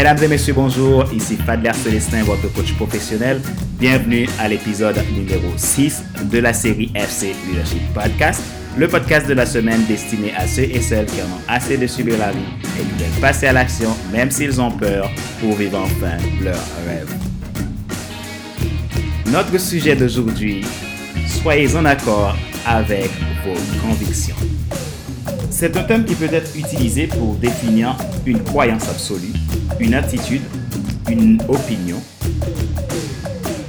Mesdames et messieurs, bonjour. Ici Fadler Célestin, votre coach professionnel. Bienvenue à l'épisode numéro 6 de la série FC Leadership Podcast, le podcast de la semaine destiné à ceux et celles qui en ont assez de subir la vie et qui veulent passer à l'action, même s'ils ont peur, pour vivre enfin leur rêve. Notre sujet d'aujourd'hui, soyez en accord avec vos convictions. C'est un thème qui peut être utilisé pour définir une croyance absolue, une attitude, une opinion.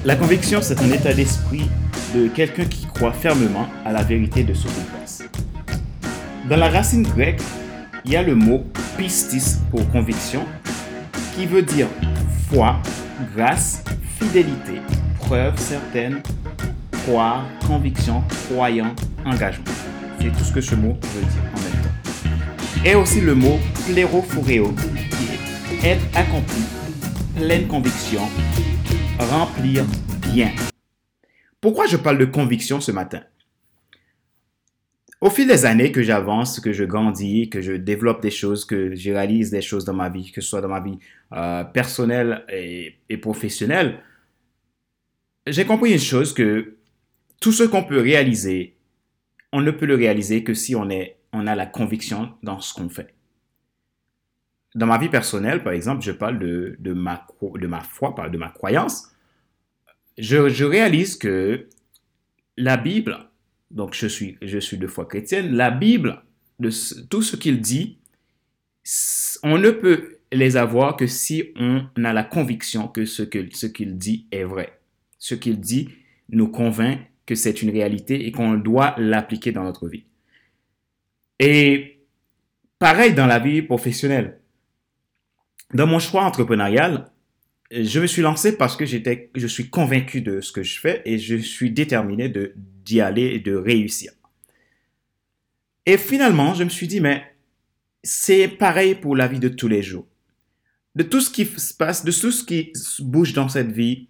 La conviction, c'est un état d'esprit de quelqu'un qui croit fermement à la vérité de ce qu'il pense. Dans la racine grecque, il y a le mot pistis pour conviction, qui veut dire foi, grâce, fidélité, preuve certaine, croire, conviction, croyant, engagement. C'est tout ce que ce mot veut dire en même temps. Et aussi le mot plérophoreo, être accompli, pleine conviction, remplir bien. Pourquoi je parle de conviction ce matin? Au fil des années que j'avance, que je grandis, que je développe des choses, que je réalise des choses dans ma vie, que ce soit dans ma vie euh, personnelle et, et professionnelle, j'ai compris une chose que tout ce qu'on peut réaliser, on ne peut le réaliser que si on, est, on a la conviction dans ce qu'on fait. Dans ma vie personnelle, par exemple, je parle de, ma, de ma foi, de ma croyance. Je, je réalise que la Bible, donc je suis, je suis de foi chrétienne, la Bible, tout ce qu'il dit, on ne peut les avoir que si on a la conviction que ce qu'il ce qu'il dit est vrai. Ce qu'il dit nous convainc que c'est une réalité et qu'on doit l'appliquer dans notre vie. Et pareil dans la vie professionnelle. Dans mon choix entrepreneurial, je me suis lancé parce que j'étais, je suis convaincu de ce que je fais et je suis déterminé de, d'y aller et de réussir. Et finalement, je me suis dit, mais c'est pareil pour la vie de tous les jours. De tout ce qui se passe, de tout ce qui bouge dans cette vie,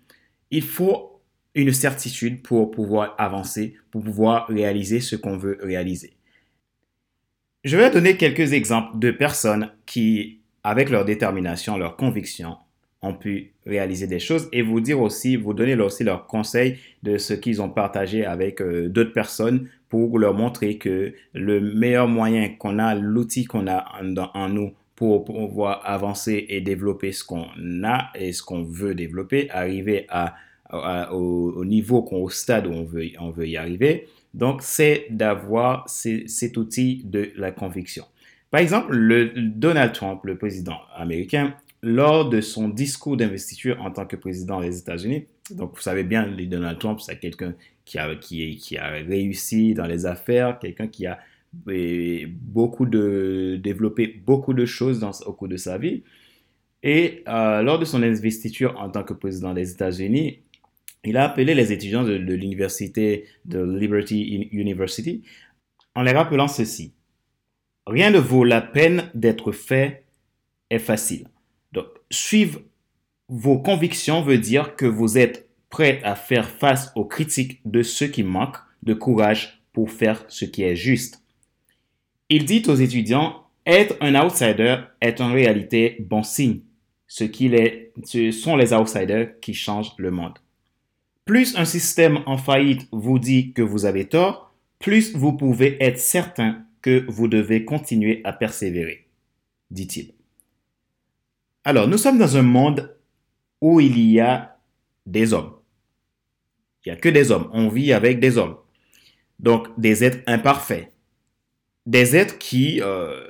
il faut une certitude pour pouvoir avancer, pour pouvoir réaliser ce qu'on veut réaliser. Je vais donner quelques exemples de personnes qui, avec leur détermination, leur conviction, ont pu réaliser des choses et vous dire aussi, vous donner aussi leurs conseils de ce qu'ils ont partagé avec euh, d'autres personnes pour leur montrer que le meilleur moyen qu'on a, l'outil qu'on a en, nous pour pouvoir avancer et développer ce qu'on a et ce qu'on veut développer, arriver à au, niveau, au stade où on veut, on veut y arriver. Donc, c'est d'avoir cet outil de la conviction. Par exemple, le, Donald Trump, le président américain, lors de son discours d'investiture en tant que président des États-Unis, donc vous savez bien, Donald Trump, c'est quelqu'un qui a, réussi dans les affaires, quelqu'un qui a beaucoup de, développé beaucoup de choses au cours de sa vie. Et euh, lors de son investiture en tant que président des États-Unis, il a appelé les étudiants de, l'université de Liberty University en les rappelant ceci. Rien ne vaut la peine d'être fait est facile. Donc, suivre vos convictions veut dire que vous êtes prêt à faire face aux critiques de ceux qui manquent de courage pour faire ce qui est juste. Il dit aux étudiants, être un outsider est en réalité bon signe. Ce, est, ce sont les outsiders qui changent le monde. Plus un système en faillite vous dit que vous avez tort, plus vous pouvez être certain que vous devez continuer à persévérer, dit-il. Alors, nous sommes dans un monde où il y a des hommes. Il n'y a que des hommes. On vit avec des hommes. Donc, des êtres imparfaits. Des êtres qui, euh,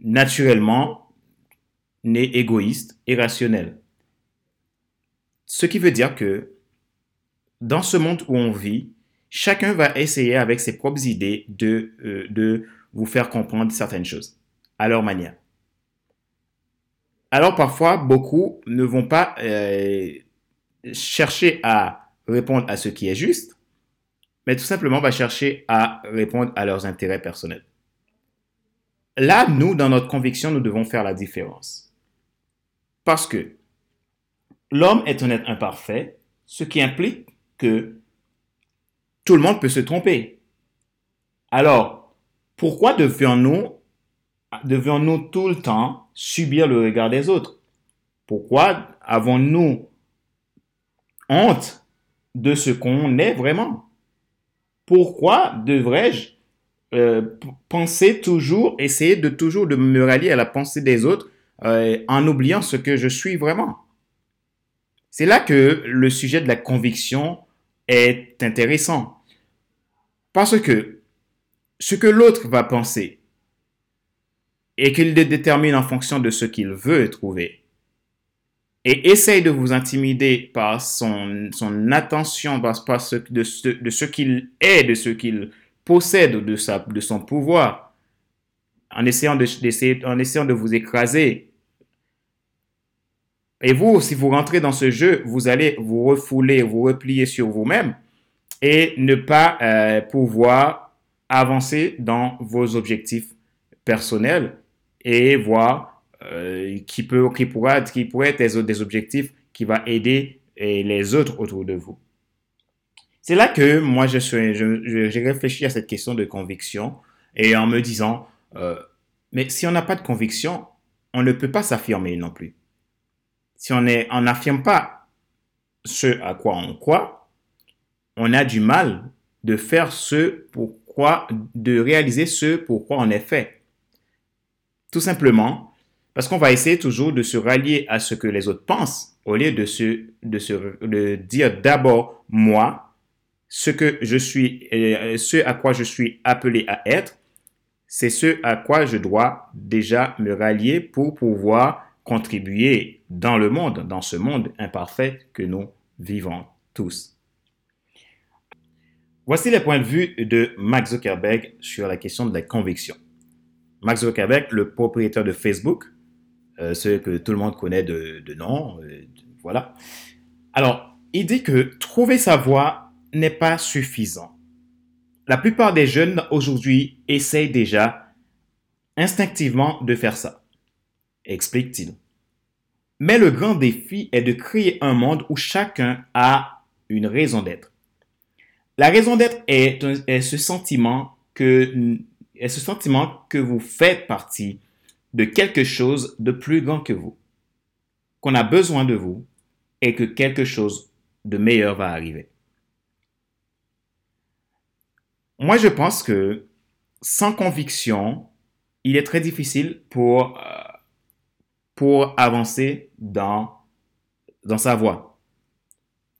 naturellement, naissent égoïstes et rationnels. Ce qui veut dire que dans ce monde où on vit, chacun va essayer avec ses propres idées de, euh, de vous faire comprendre certaines choses à leur manière. Alors parfois, beaucoup ne vont pas euh, chercher à répondre à ce qui est juste, mais tout simplement va chercher à répondre à leurs intérêts personnels. Là, nous, dans notre conviction, nous devons faire la différence. Parce que l'homme est un être imparfait, ce qui implique que tout le monde peut se tromper. Alors, pourquoi devions-nous devions-nous tout le temps subir le regard des autres? Pourquoi avons-nous honte de ce qu'on est vraiment? Pourquoi devrais-je euh, penser toujours, essayer de toujours de me rallier à la pensée des autres euh, en oubliant ce que je suis vraiment? C'est là que le sujet de la conviction est intéressant. Parce que ce que l'autre va penser et qu'il le détermine en fonction de ce qu'il veut trouver et essaye de vous intimider par son, attention, par, ce, de, ce, de ce qu'il est, de ce qu'il possède de son pouvoir, en essayant de, en essayant de vous écraser. Et vous, si vous rentrez dans ce jeu, vous allez vous refouler, vous replier sur vous-même et ne pas euh, pouvoir avancer dans vos objectifs personnels et voir euh, qui, peut, qui, pourra, qui pourrait être des, objectifs qui va aider les autres autour de vous. C'est là que moi, je suis, j'ai réfléchi à cette question de conviction et en me disant, euh, mais si on n'a pas de conviction, on ne peut pas s'affirmer non plus. Si on n'affirme pas ce à quoi on croit, on a du mal de faire ce pourquoi, de réaliser ce pourquoi on est fait. Tout simplement parce qu'on va essayer toujours de se rallier à ce que les autres pensent au lieu de se, dire d'abord moi, ce que je suis, euh, ce à quoi je suis appelé à être, c'est ce à quoi je dois déjà me rallier pour pouvoir contribuer dans le monde, dans ce monde imparfait que nous vivons tous. Voici les points de vue de Max Zuckerberg sur la question de la conviction. Max Zuckerberg, le propriétaire de Facebook, euh, ce que tout le monde connaît de, nom, euh, voilà. Alors, il dit que trouver sa voie n'est pas suffisant. La plupart des jeunes aujourd'hui essayent déjà instinctivement de faire ça, explique-t-il. Mais le grand défi est de créer un monde où chacun a une raison d'être. La raison d'être est, ce sentiment que vous faites partie de quelque chose de plus grand que vous, qu'on a besoin de vous et que quelque chose de meilleur va arriver. Moi, je pense que sans conviction, il est très difficile pour, euh, avancer dans, dans sa voie.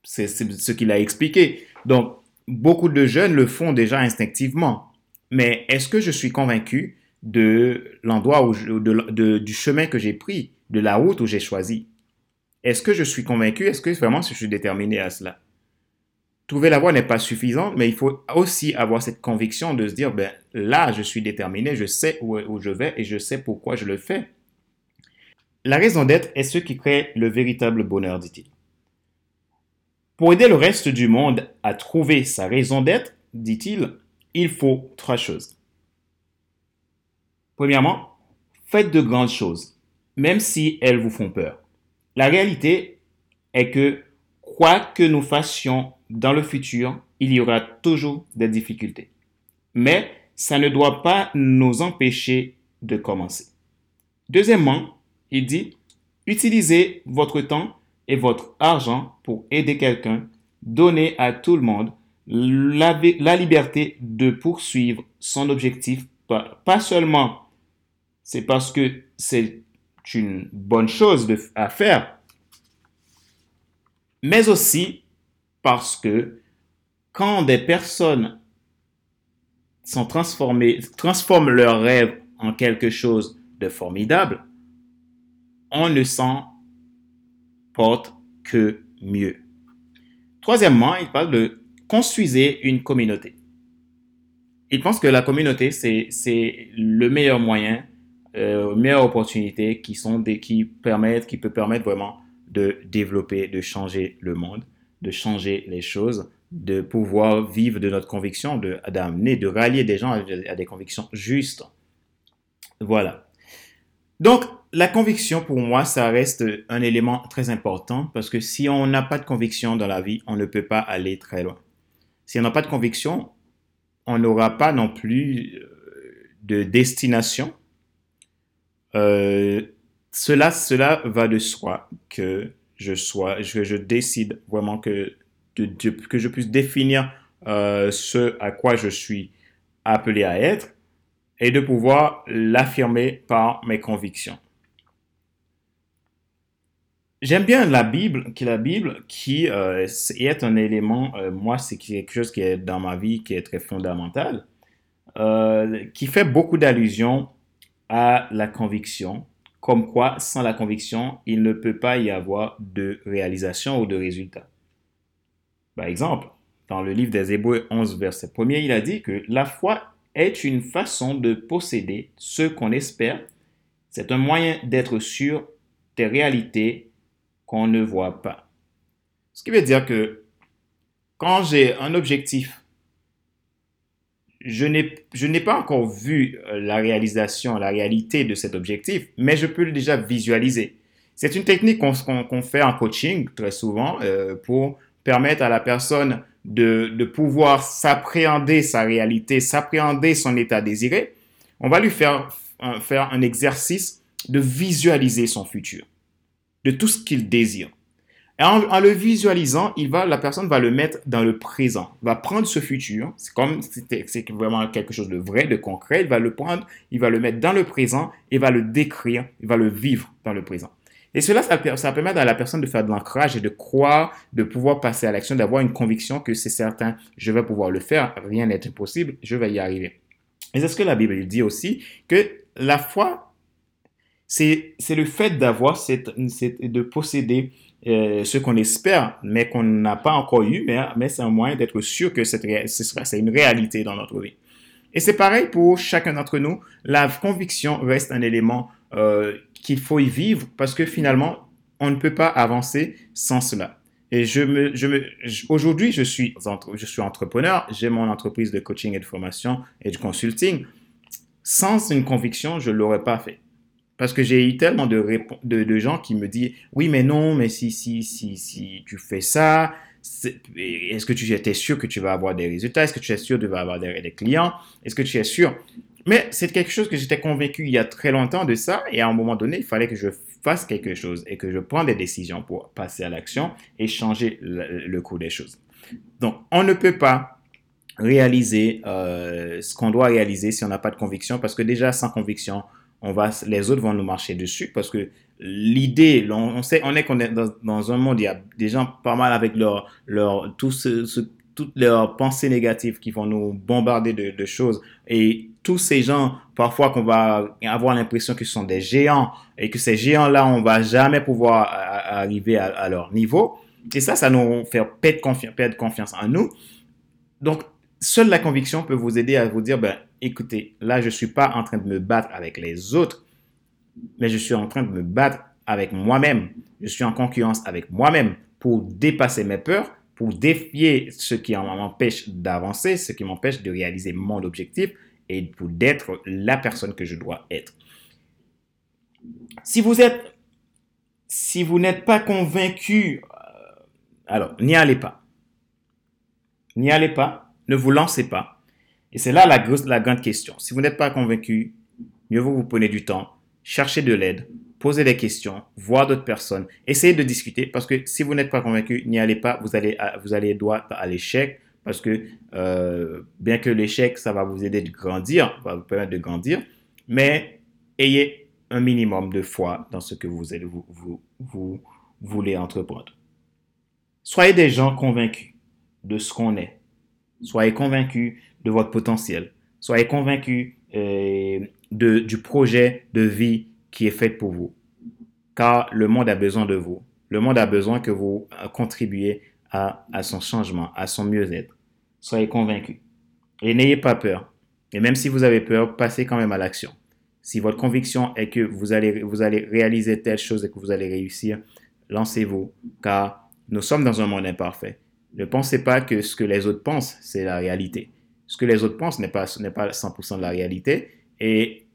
C'est ce qu'il a expliqué. Donc, beaucoup de jeunes le font déjà instinctivement. Mais est-ce que je suis convaincu de l'endroit où de, du chemin que j'ai pris, de la route où j'ai choisi? Est-ce que je suis convaincu? Est-ce que vraiment je suis déterminé à cela? Trouver la voie n'est pas suffisant, mais il faut aussi avoir cette conviction de se dire, ben là, je suis déterminé, je sais où, où je vais et je sais pourquoi je le fais. La raison d'être est ce qui crée le véritable bonheur, dit-il. Pour aider le reste du monde à trouver sa raison d'être, dit-il, il faut trois choses. Premièrement, faites de grandes choses, même si elles vous font peur. La réalité est que quoi que nous fassions dans le futur, il y aura toujours des difficultés. Mais ça ne doit pas nous empêcher de commencer. Deuxièmement, il dit, utilisez votre temps et votre argent pour aider quelqu'un, donnez à tout le monde la, liberté de poursuivre son objectif, pas, seulement c'est parce que c'est une bonne chose à faire, mais aussi parce que quand des personnes sont transformées, transforment leurs rêves en quelque chose de formidable, on ne s'en porte que mieux. Troisièmement, il parle de construisez une communauté. Il pense que la communauté, c'est le meilleur moyen euh, meilleures opportunités qui sont qui permettent, qui peut permettre vraiment de développer, de changer le monde, de changer les choses, de pouvoir vivre de notre conviction, de, d'amener, de rallier des gens à des convictions justes. Voilà. Donc, la conviction, pour moi, ça reste un élément très important parce que si on n'a pas de conviction dans la vie, on ne peut pas aller très loin. Si on n'a pas de conviction, on n'aura pas non plus euh, de destination euh, cela, cela va de soi que je sois, que je décide vraiment que, que je puisse définir euh, ce à quoi je suis appelé à être et de pouvoir l'affirmer par mes convictions. J'aime bien la Bible, qui qui euh, est un élément, euh, moi c'est quelque chose qui est dans ma vie qui est très fondamental, euh, qui fait beaucoup d'allusions à la conviction, comme quoi sans la conviction, il ne peut pas y avoir de réalisation ou de résultat. Par exemple, dans le livre des Hébreux 11, verset 1 il a dit que la foi est une façon de posséder ce qu'on espère. C'est un moyen d'être sûr des réalités qu'on ne voit pas. Ce qui veut dire que quand j'ai un objectif, je n'ai pas encore vu euh, la réalisation, la réalité de cet objectif, mais je peux déjà visualiser. C'est une technique qu'on fait en coaching très souvent euh, pour permettre à la personne de, de pouvoir s'appréhender sa réalité, s'appréhender son état désiré. On va lui faire, faire un exercice de visualiser son futur de tout ce qu'il désire. Et en, le visualisant, il va, la personne va le mettre dans le présent, va prendre ce futur, c'est comme c'est vraiment quelque chose de vrai, de concret, il va le prendre, il va le mettre dans le présent et va le décrire, il va le vivre dans le présent. Et cela, ça, ça permet à la personne de faire de l'ancrage et de croire, de pouvoir passer à l'action, d'avoir une conviction que c'est certain, je vais pouvoir le faire, rien n'est impossible, je vais y arriver. Et c'est ce que la Bible dit aussi, que la foi c'est le fait d'avoir cette, de posséder euh, ce qu'on espère, mais qu'on n'a pas encore eu, mais, mais c'est un moyen d'être sûr que c'est une réalité dans notre vie. Et c'est pareil pour chacun d'entre nous. La conviction reste un élément euh, qu'il faut y vivre parce que finalement, on ne peut pas avancer sans cela. Et je me, je aujourd'hui, je suis, je suis entrepreneur, j'ai mon entreprise de coaching et de formation et de consulting. Sans une conviction, je ne l'aurais pas fait. Parce que j'ai eu tellement de, de, gens qui me disent Oui, mais non, mais si, si, si, si tu fais ça, est-ce que tu es sûr que tu vas avoir des résultats? Est-ce que tu es sûr tu vas avoir des, clients? Est-ce que tu es sûr? Mais c'est quelque chose que j'étais convaincu il y a très longtemps de ça. Et à un moment donné, il fallait que je fasse quelque chose et que je prenne des décisions pour passer à l'action et changer le, cours des choses. Donc, on ne peut pas réaliser euh, ce qu'on doit réaliser si on n'a pas de conviction parce que déjà, sans conviction, on va, les autres vont nous marcher dessus parce que l'idée, on, sait, on est dans, un monde, il y a des gens pas mal avec leur, leur, tout ce, toutes leurs pensées négatives qui vont nous bombarder de, choses. Et tous ces gens, parfois qu'on va avoir l'impression ce sont des géants et que ces géants-là, on va jamais pouvoir arriver à, leur niveau. Et ça, ça nous fait perdre confiance, perdre confiance en nous. Donc, seule la conviction peut vous aider à vous dire, ben, écoutez, là, je ne suis pas en train de me battre avec les autres, mais je suis en train de me battre avec moi-même. Je suis en concurrence avec moi-même pour dépasser mes peurs, pour défier ce qui m'empêche d'avancer, ce qui m'empêche de réaliser mon objectif et pour d'être la personne que je dois être. Si vous êtes, si vous n'êtes pas convaincu, euh, alors n'y allez pas. N'y allez pas, ne vous lancez pas. Et c'est là la, grande question. Si vous n'êtes pas convaincu, mieux vaut vous prenez du temps, chercher de l'aide, poser des questions, voir d'autres personnes, essayez de discuter parce que si vous n'êtes pas convaincu, n'y allez pas, vous allez, vous allez droit à l'échec parce que euh, bien que l'échec, ça va vous aider de grandir, va vous permettre de grandir, mais ayez un minimum de foi dans ce que vous, vous voulez entreprendre. Soyez des gens convaincus de ce qu'on est. Soyez convaincus de votre potentiel. Soyez convaincu euh, du projet de vie qui est fait pour vous. Car le monde a besoin de vous. Le monde a besoin que vous contribuiez à, à son changement, à son mieux-être. Soyez convaincus. Et n'ayez pas peur. Et même si vous avez peur, passez quand même à l'action. Si votre conviction est que vous allez, vous allez réaliser telle chose et que vous allez réussir, lancez-vous, car nous sommes dans un monde imparfait. Ne pensez pas que ce que les autres pensent, c'est la réalité. Ce que les autres pensent n'est pas, n'est pas 100% de la réalité et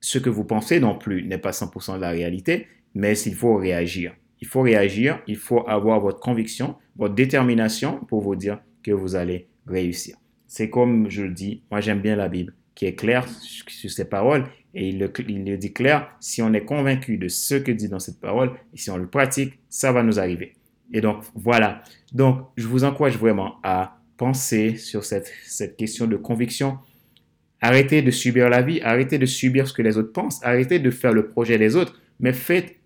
ce que vous pensez non plus n'est pas 100% de la réalité, mais il faut réagir. Il faut réagir, il faut avoir votre conviction, votre détermination pour vous dire que vous allez réussir. C'est comme je le dis, moi j'aime bien la Bible. qui est clair sur ces paroles. Et il le, il le dit clair, si on est convaincu de ce que dit dans cette parole, et si on le pratique, ça va nous arriver. Et donc, voilà. Donc, je vous encourage vraiment à penser sur cette, question de conviction. Arrêtez de subir la vie, arrêtez de subir ce que les autres pensent, arrêtez de faire le projet des autres, mais faites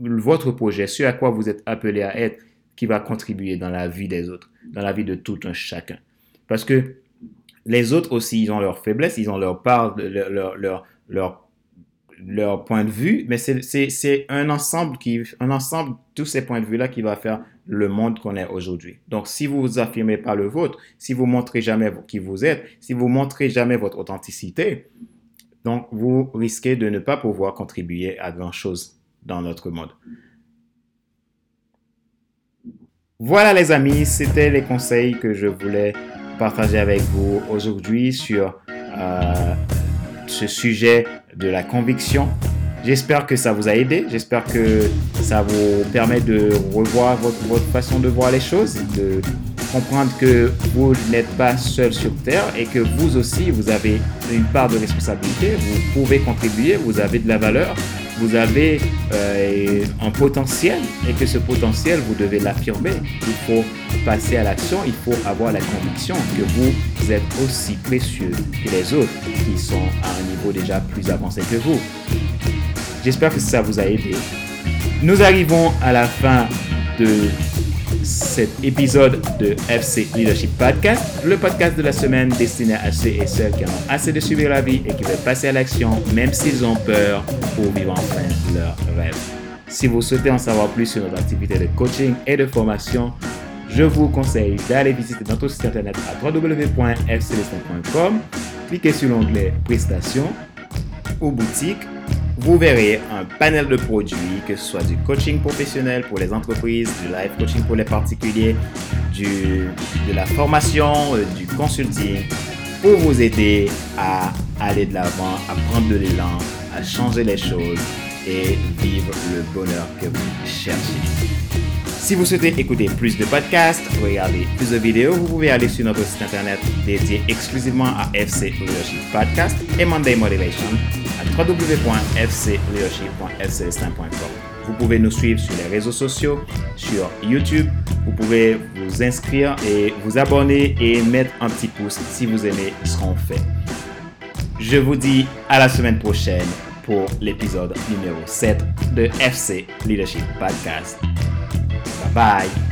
votre projet, ce à quoi vous êtes appelé à être, qui va contribuer dans la vie des autres, dans la vie de tout un chacun. Parce que les autres aussi, ils ont leurs faiblesses, ils ont leur part, leur, leur point de vue, mais c'est un ensemble qui, un ensemble, tous ces points de vue-là qui va faire le monde qu'on est aujourd'hui. Donc, si vous vous affirmez pas le vôtre, si vous montrez jamais qui vous êtes, si vous montrez jamais votre authenticité, donc vous risquez de ne pas pouvoir contribuer à grand chose dans notre monde. Voilà les amis, c'était les conseils que je voulais partager avec vous aujourd'hui sur euh, ce sujet de la conviction. J'espère que ça vous a aidé, j'espère que ça vous permet de revoir votre, façon de voir les choses, de comprendre que vous n'êtes pas seul sur Terre et que vous aussi, vous avez une part de responsabilité, vous pouvez contribuer, vous avez de la valeur vous avez euh, un potentiel et que ce potentiel, vous devez l'affirmer. Il faut passer à l'action, il faut avoir la conviction que vous êtes aussi précieux que les autres qui sont à un niveau déjà plus avancé que vous. J'espère que ça vous a aidé. Nous arrivons à la fin de cet épisode de FC Leadership Podcast, le podcast de la semaine destiné à ceux et celles qui ont assez de subir la vie et qui veulent passer à l'action, même s'ils ont peur, pour vivre enfin leur rêve. Si vous souhaitez en savoir plus sur notre activité de coaching et de formation, je vous conseille d'aller visiter notre site internet à www.fcdestin.com, cliquez sur l'onglet Prestations ou Boutique vous verrez un panel de produits, que ce soit du coaching professionnel pour les entreprises, du live coaching pour les particuliers, du, de la formation, euh, du consulting, pour vous aider à aller de l'avant, à prendre de l'élan, à changer les choses et vivre le bonheur que vous cherchez. Si vous souhaitez écouter plus de podcasts, regarder plus de vidéos, vous pouvez aller sur notre site internet dédié exclusivement à FC Leadership Podcast et Monday Motivation à. Vous pouvez nous suivre sur les réseaux sociaux, sur YouTube. Vous pouvez vous inscrire et vous abonner et mettre un petit pouce si vous aimez ce qu'on fait. Je vous dis à la semaine prochaine pour l'épisode numéro 7 de FC Leadership Podcast. Bye.